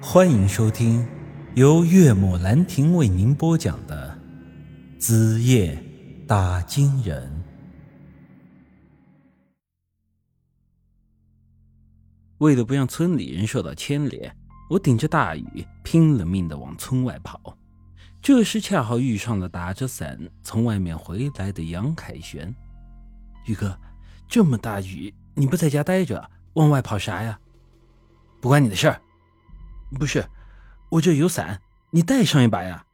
欢迎收听由岳母兰亭为您播讲的《子夜打金人》。为了不让村里人受到牵连，我顶着大雨拼了命的往村外跑。这时恰好遇上了打着伞从外面回来的杨凯旋。宇哥，这么大雨，你不在家待着，往外跑啥呀？不关你的事儿。不是，我这有伞，你带上一把呀。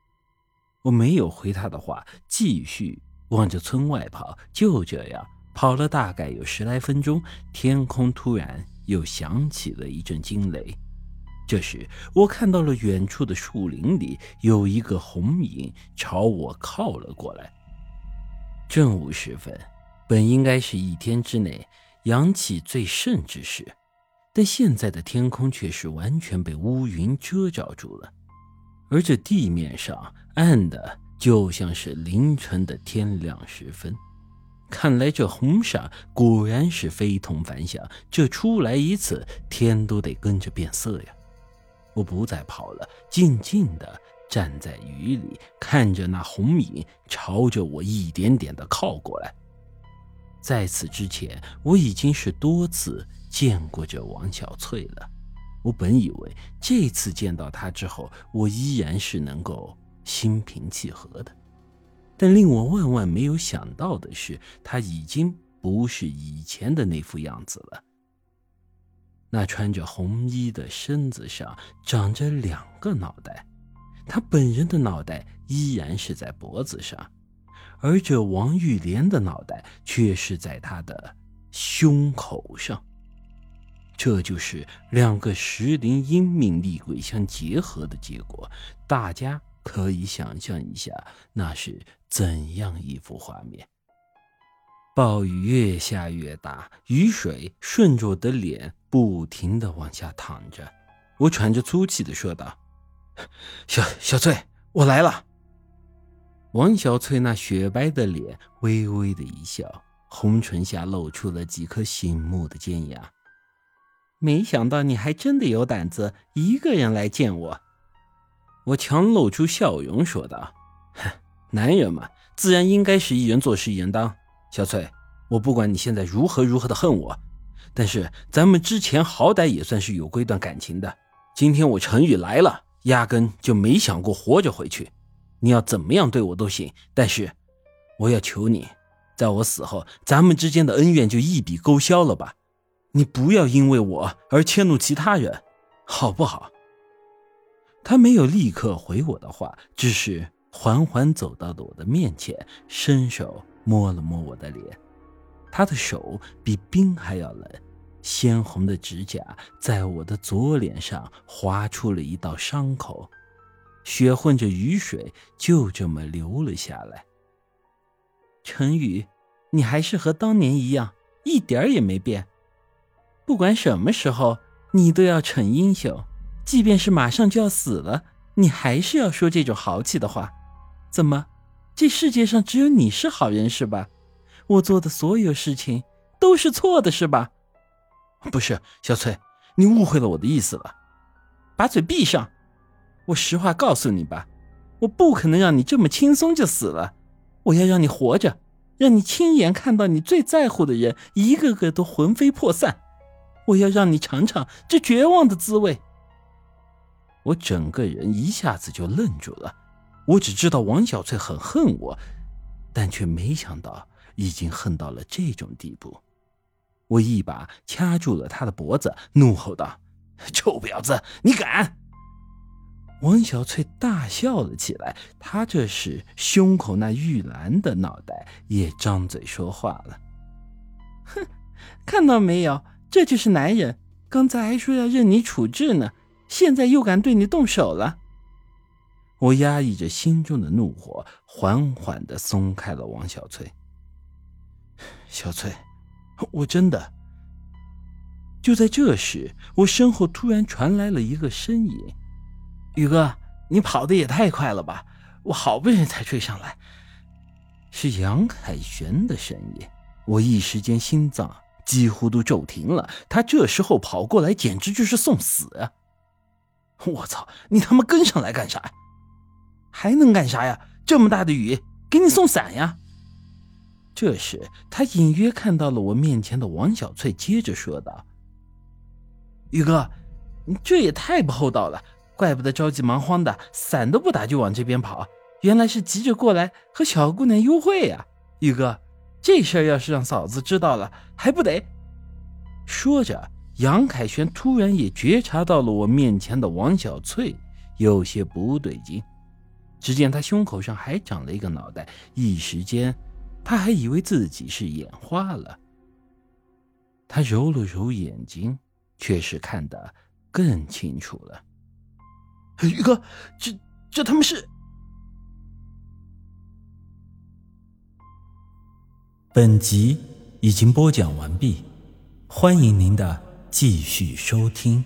我没有回他的话，继续往着村外跑。就这样跑了大概有十来分钟，天空突然又响起了一阵惊雷。这时，我看到了远处的树林里有一个红影朝我靠了过来。正午时分，本应该是一天之内阳气最盛之时，但现在的天空却是完全被乌云遮罩住了，而这地面上暗的就像是凌晨的天亮时分。看来这红煞果然是非同凡响，这出来一次，天都得跟着变色呀。我不再跑了，静静的站在雨里，看着那红影朝着我一点点的靠过来。在此之前，我已经是多次见过这王小翠了。我本以为这次见到她之后，我依然是能够心平气和的，但令我万万没有想到的是，她已经不是以前的那副样子了。那穿着红衣的身子上长着两个脑袋，他本人的脑袋依然是在脖子上，而这王玉莲的脑袋却是在他的胸口上。这就是两个石灵阴命厉鬼相结合的结果，大家可以想象一下，那是怎样一幅画面。暴雨越下越大，雨水顺着我的脸不停的往下淌着。我喘着粗气的说道：“小小翠，我来了。”王小翠那雪白的脸微微的一笑，红唇下露出了几颗醒目的尖牙。没想到你还真的有胆子一个人来见我。我强露出笑容说道：“男人嘛，自然应该是一人做事一人当。”小翠，我不管你现在如何如何的恨我，但是咱们之前好歹也算是有过一段感情的。今天我陈宇来了，压根就没想过活着回去。你要怎么样对我都行，但是我要求你，在我死后，咱们之间的恩怨就一笔勾销了吧。你不要因为我而迁怒其他人，好不好？他没有立刻回我的话，只是缓缓走到了我的面前，伸手。摸了摸我的脸，他的手比冰还要冷，鲜红的指甲在我的左脸上划出了一道伤口，血混着雨水就这么流了下来。陈宇，你还是和当年一样，一点也没变。不管什么时候，你都要逞英雄，即便是马上就要死了，你还是要说这种豪气的话。怎么？这世界上只有你是好人是吧？我做的所有事情都是错的是吧？不是，小翠，你误会了我的意思了。把嘴闭上！我实话告诉你吧，我不可能让你这么轻松就死了。我要让你活着，让你亲眼看到你最在乎的人一个个都魂飞魄散。我要让你尝尝这绝望的滋味。我整个人一下子就愣住了。我只知道王小翠很恨我，但却没想到已经恨到了这种地步。我一把掐住了她的脖子，怒吼道：“臭婊子，你敢！”王小翠大笑了起来，她这时胸口那玉兰的脑袋也张嘴说话了：“哼，看到没有，这就是男人。刚才还说要任你处置呢，现在又敢对你动手了。”我压抑着心中的怒火，缓缓的松开了王小翠。小翠，我真的……就在这时，我身后突然传来了一个身影：“宇哥，你跑的也太快了吧！我好不容易才追上来。”是杨凯旋的声音。我一时间心脏几乎都骤停了。他这时候跑过来，简直就是送死啊！我操！你他妈跟上来干啥？还能干啥呀？这么大的雨，给你送伞呀！这时，他隐约看到了我面前的王小翠，接着说道：“宇哥，你这也太不厚道了，怪不得着急忙慌的，伞都不打就往这边跑，原来是急着过来和小姑娘幽会呀！宇哥，这事儿要是让嫂子知道了，还不得……”说着，杨凯旋突然也觉察到了我面前的王小翠有些不对劲，只见他胸口上还长了一个脑袋，一时间。他还以为自己是眼花了，他揉了揉眼睛，却是看得更清楚了。宇哥，这这他妈是……本集已经播讲完毕，欢迎您的继续收听。